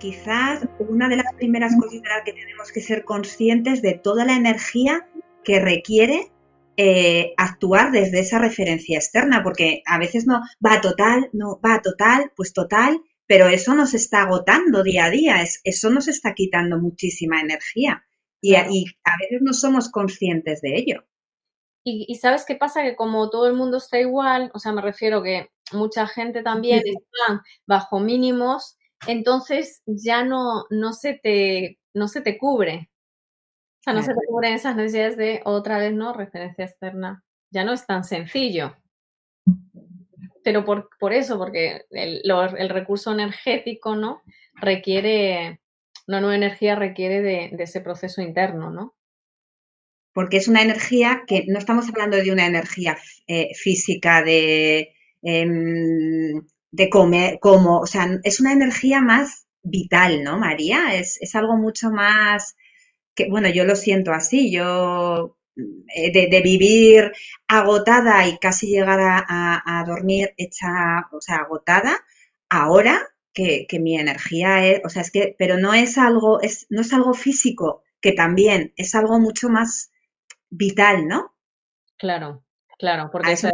quizás una de las primeras cosas que tenemos que ser conscientes de toda la energía que requiere eh, actuar desde esa referencia externa, porque a veces no va total, no va total, pues total, pero eso nos está agotando día a día, eso nos está quitando muchísima energía. Y, a veces no somos conscientes de ello. Y, sabes qué pasa, que como todo el mundo está igual, o sea, me refiero que mucha gente también está bajo mínimos, entonces ya no, no, se, te, no se te cubre. O sea, no se te cubren esas necesidades de otra vez, ¿no? Referencia externa. Ya no es tan sencillo. Pero por, por eso, porque el, el, recurso energético, ¿no? Requiere, una nueva energía requiere de, de, ese proceso interno, ¿no? Porque es una energía que no estamos hablando de una energía eh, física de, em, de comer, como, o sea, es una energía más vital, ¿no, María? Es, es algo mucho más que, bueno, yo lo siento así, yo eh, de, vivir agotada y casi llegar a, dormir hecha, o sea, agotada, ahora que, mi energía es, o sea, es que, pero no es algo, es, no es algo físico, que también es algo mucho más vital, ¿no? Claro, claro, porque eso,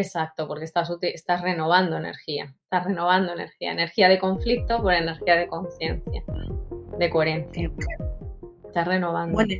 exacto, porque estás, estás renovando energía, estás renovando energía, energía de conflicto por energía de conciencia, de coherencia. Está renovando. Bueno,